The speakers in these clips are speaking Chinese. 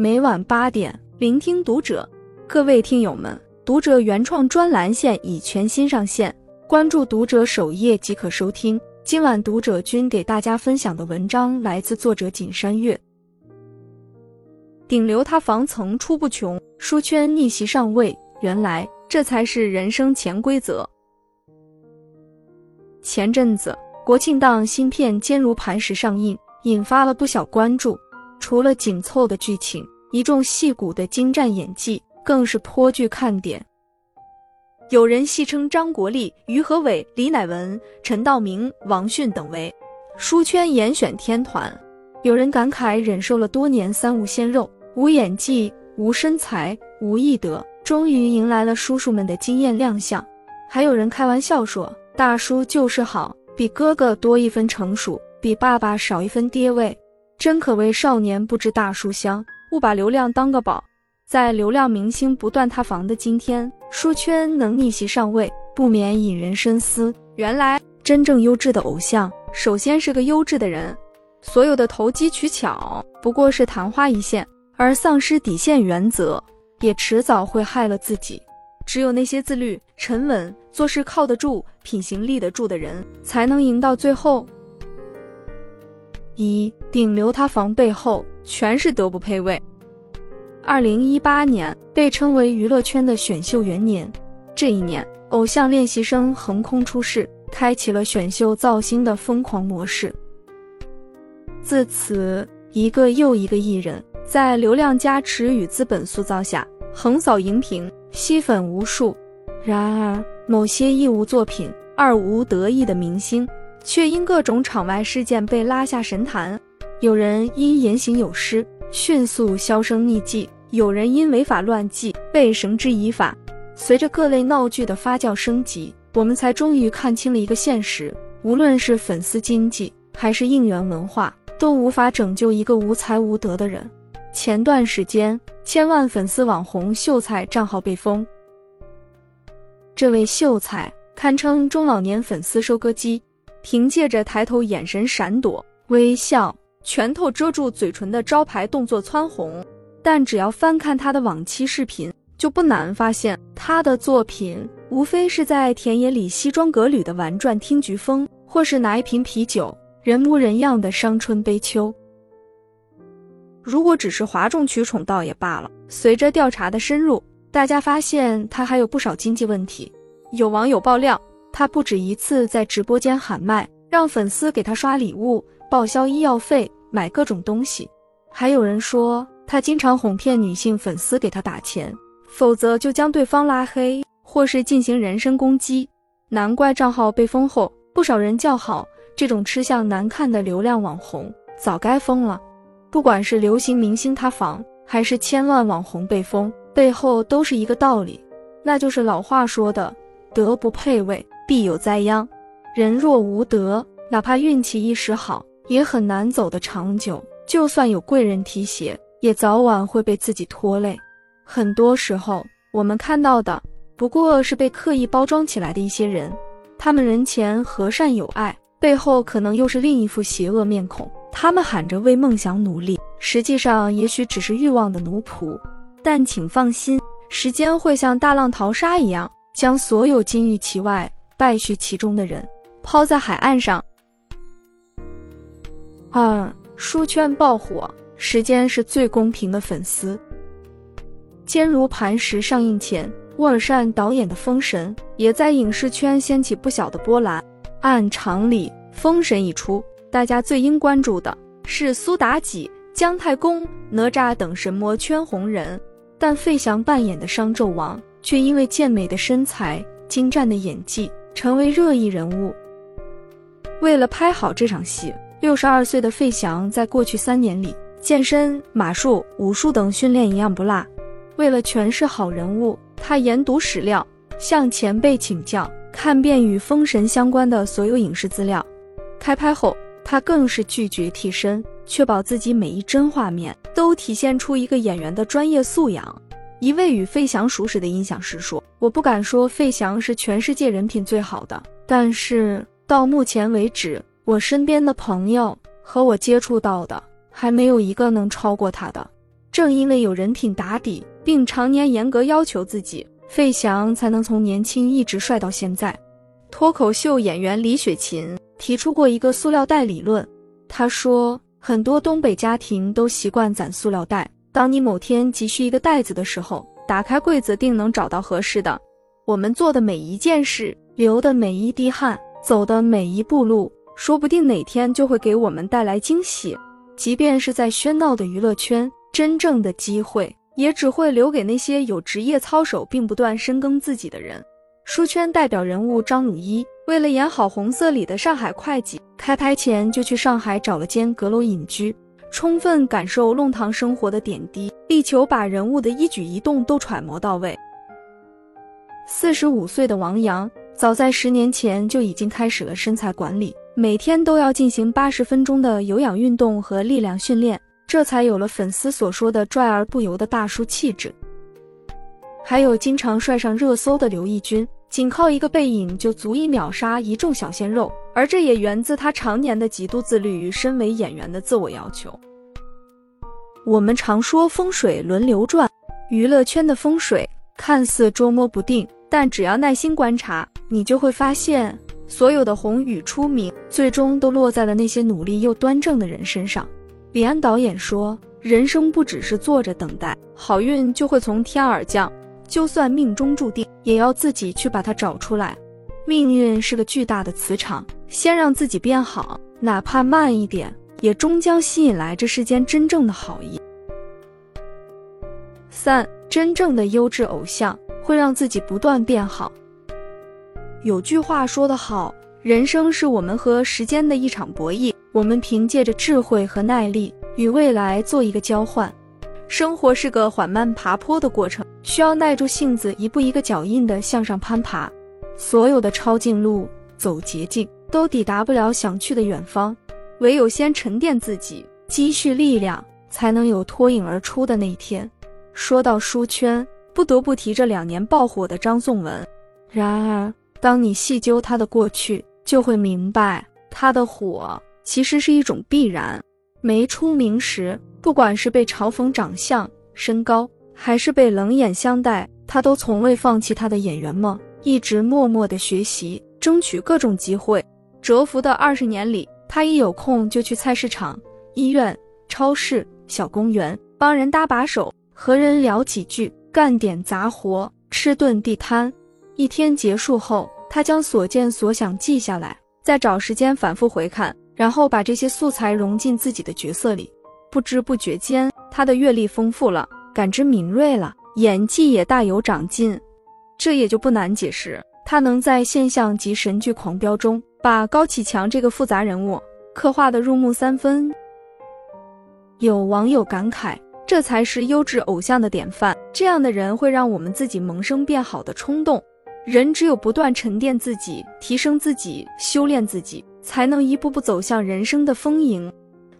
每晚八点，聆听读者。各位听友们，读者原创专栏现已全新上线，关注读者首页即可收听。今晚读者君给大家分享的文章来自作者锦山月。顶流塌房层出不穷，书圈逆袭上位，原来这才是人生潜规则。前阵子国庆档新片《坚如磐石》上映，引发了不小关注。除了紧凑的剧情，一众戏骨的精湛演技更是颇具看点。有人戏称张国立、于和伟、李乃文、陈道明、王迅等为书圈严选天团，有人感慨忍受了多年三无鲜肉、无演技、无身材、无艺德，终于迎来了叔叔们的惊艳亮相。还有人开玩笑说：“大叔就是好，比哥哥多一分成熟，比爸爸少一分爹味。”真可谓少年不知大叔香，勿把流量当个宝。在流量明星不断塌房的今天，书圈能逆袭上位，不免引人深思。原来，真正优质的偶像，首先是个优质的人。所有的投机取巧，不过是昙花一现，而丧失底线原则，也迟早会害了自己。只有那些自律、沉稳、做事靠得住、品行立得住的人，才能赢到最后。一顶流塌房背后全是德不配位。二零一八年被称为娱乐圈的选秀元年，这一年偶像练习生横空出世，开启了选秀造星的疯狂模式。自此，一个又一个艺人，在流量加持与资本塑造下，横扫荧屏，吸粉无数。然而，某些一无作品、二无得意的明星。却因各种场外事件被拉下神坛，有人因言行有失迅速销声匿迹，有人因违法乱纪被绳之以法。随着各类闹剧的发酵升级，我们才终于看清了一个现实：无论是粉丝经济还是应援文化，都无法拯救一个无才无德的人。前段时间，千万粉丝网红秀才账号被封，这位秀才堪称中老年粉丝收割机。凭借着抬头眼神闪躲、微笑、拳头遮住嘴唇的招牌动作蹿红，但只要翻看他的往期视频，就不难发现他的作品无非是在田野里西装革履的玩转听菊风，或是拿一瓶啤酒人模人样的伤春悲秋。如果只是哗众取宠倒也罢了，随着调查的深入，大家发现他还有不少经济问题。有网友爆料。他不止一次在直播间喊麦，让粉丝给他刷礼物、报销医药费、买各种东西。还有人说他经常哄骗女性粉丝给他打钱，否则就将对方拉黑或是进行人身攻击。难怪账号被封后，不少人叫好，这种吃相难看的流量网红早该封了。不管是流行明星塌房，还是千万网红被封，背后都是一个道理，那就是老话说的“德不配位”。必有灾殃。人若无德，哪怕运气一时好，也很难走得长久。就算有贵人提携，也早晚会被自己拖累。很多时候，我们看到的不过是被刻意包装起来的一些人，他们人前和善有爱，背后可能又是另一副邪恶面孔。他们喊着为梦想努力，实际上也许只是欲望的奴仆。但请放心，时间会像大浪淘沙一样，将所有金玉其外。败絮其中的人抛在海岸上。二书圈爆火，时间是最公平的粉丝。坚如磐石上映前，沃尔善导演的《封神》也在影视圈掀起不小的波澜。按常理，《封神》一出，大家最应关注的是苏妲己、姜太公、哪吒等神魔圈红人，但费翔扮演的商纣王却因为健美的身材、精湛的演技。成为热议人物。为了拍好这场戏，六十二岁的费翔在过去三年里，健身、马术、武术等训练一样不落。为了诠释好人物，他研读史料，向前辈请教，看遍与封神相关的所有影视资料。开拍后，他更是拒绝替身，确保自己每一帧画面都体现出一个演员的专业素养。一位与费翔熟识的音响师说：“我不敢说费翔是全世界人品最好的，但是到目前为止，我身边的朋友和我接触到的，还没有一个能超过他的。”正因为有人品打底，并常年严格要求自己，费翔才能从年轻一直帅到现在。脱口秀演员李雪琴提出过一个塑料袋理论，她说，很多东北家庭都习惯攒塑料袋。当你某天急需一个袋子的时候，打开柜子定能找到合适的。我们做的每一件事，流的每一滴汗，走的每一步路，说不定哪天就会给我们带来惊喜。即便是在喧闹的娱乐圈，真正的机会也只会留给那些有职业操守并不断深耕自己的人。书圈代表人物张鲁一，为了演好《红色》里的上海会计，开拍前就去上海找了间阁楼隐居。充分感受弄堂生活的点滴，力求把人物的一举一动都揣摩到位。四十五岁的王阳，早在十年前就已经开始了身材管理，每天都要进行八十分钟的有氧运动和力量训练，这才有了粉丝所说的拽而不油的大叔气质。还有经常帅上热搜的刘奕君。仅靠一个背影就足以秒杀一众小鲜肉，而这也源自他常年的极度自律与身为演员的自我要求。我们常说风水轮流转，娱乐圈的风水看似捉摸不定，但只要耐心观察，你就会发现，所有的红与出名，最终都落在了那些努力又端正的人身上。李安导演说：“人生不只是坐着等待，好运就会从天而降。”就算命中注定，也要自己去把它找出来。命运是个巨大的磁场，先让自己变好，哪怕慢一点，也终将吸引来这世间真正的好意。三，真正的优质偶像会让自己不断变好。有句话说得好，人生是我们和时间的一场博弈，我们凭借着智慧和耐力与未来做一个交换。生活是个缓慢爬坡的过程，需要耐住性子，一步一个脚印的向上攀爬。所有的抄近路、走捷径，都抵达不了想去的远方。唯有先沉淀自己，积蓄力量，才能有脱颖而出的那一天。说到书圈，不得不提这两年爆火的张颂文。然而，当你细究他的过去，就会明白，他的火其实是一种必然。没出名时。不管是被嘲讽长相、身高，还是被冷眼相待，他都从未放弃他的演员梦，一直默默的学习，争取各种机会。蛰伏的二十年里，他一有空就去菜市场、医院、超市、小公园帮人搭把手，和人聊几句，干点杂活，吃顿地摊。一天结束后，他将所见所想记下来，再找时间反复回看，然后把这些素材融进自己的角色里。不知不觉间，他的阅历丰富了，感知敏锐了，演技也大有长进。这也就不难解释，他能在现象级神剧狂飙中，把高启强这个复杂人物刻画的入木三分。有网友感慨：“这才是优质偶像的典范，这样的人会让我们自己萌生变好的冲动。人只有不断沉淀自己，提升自己，修炼自己，才能一步步走向人生的丰盈。”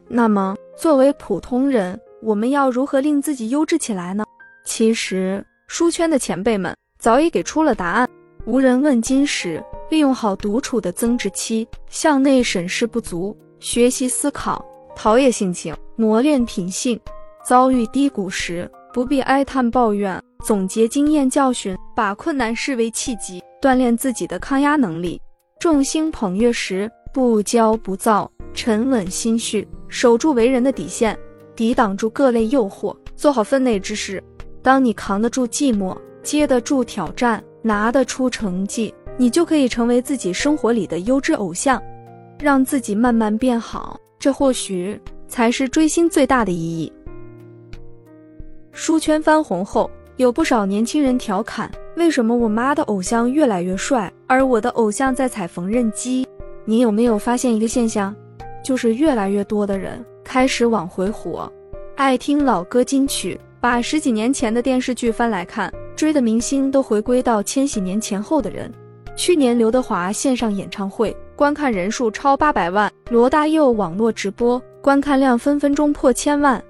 那么，作为普通人，我们要如何令自己优质起来呢？其实，书圈的前辈们早已给出了答案。无人问津时，利用好独处的增值期，向内审视不足，学习思考，陶冶性情，磨练品性。遭遇低谷时，不必哀叹抱怨，总结经验教训，把困难视为契机，锻炼自己的抗压能力。众星捧月时，不骄不躁。沉稳心绪，守住为人的底线，抵挡住各类诱惑，做好分内之事。当你扛得住寂寞，接得住挑战，拿得出成绩，你就可以成为自己生活里的优质偶像，让自己慢慢变好。这或许才是追星最大的意义。书圈翻红后，有不少年轻人调侃：为什么我妈的偶像越来越帅，而我的偶像在踩缝纫机？你有没有发现一个现象？就是越来越多的人开始往回火，爱听老歌金曲，把十几年前的电视剧翻来看，追的明星都回归到千禧年前后的人。去年刘德华线上演唱会观看人数超八百万，罗大佑网络直播观看量分分钟破千万，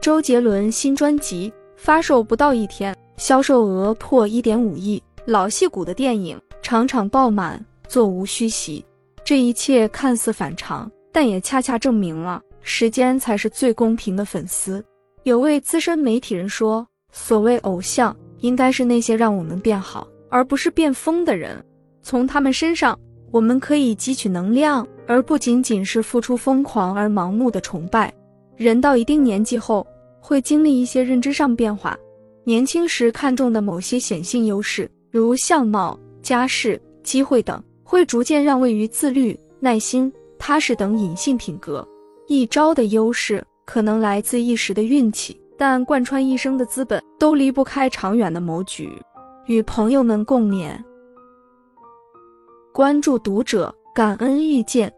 周杰伦新专辑发售不到一天，销售额破一点五亿，老戏骨的电影场场爆满，座无虚席。这一切看似反常。但也恰恰证明了，时间才是最公平的粉丝。有位资深媒体人说：“所谓偶像，应该是那些让我们变好，而不是变疯的人。从他们身上，我们可以汲取能量，而不仅仅是付出疯狂而盲目的崇拜。人到一定年纪后，会经历一些认知上变化。年轻时看重的某些显性优势，如相貌、家世、机会等，会逐渐让位于自律、耐心、踏实等隐性品格。一招的优势。”可能来自一时的运气，但贯穿一生的资本都离不开长远的谋局。与朋友们共勉。关注读者，感恩遇见。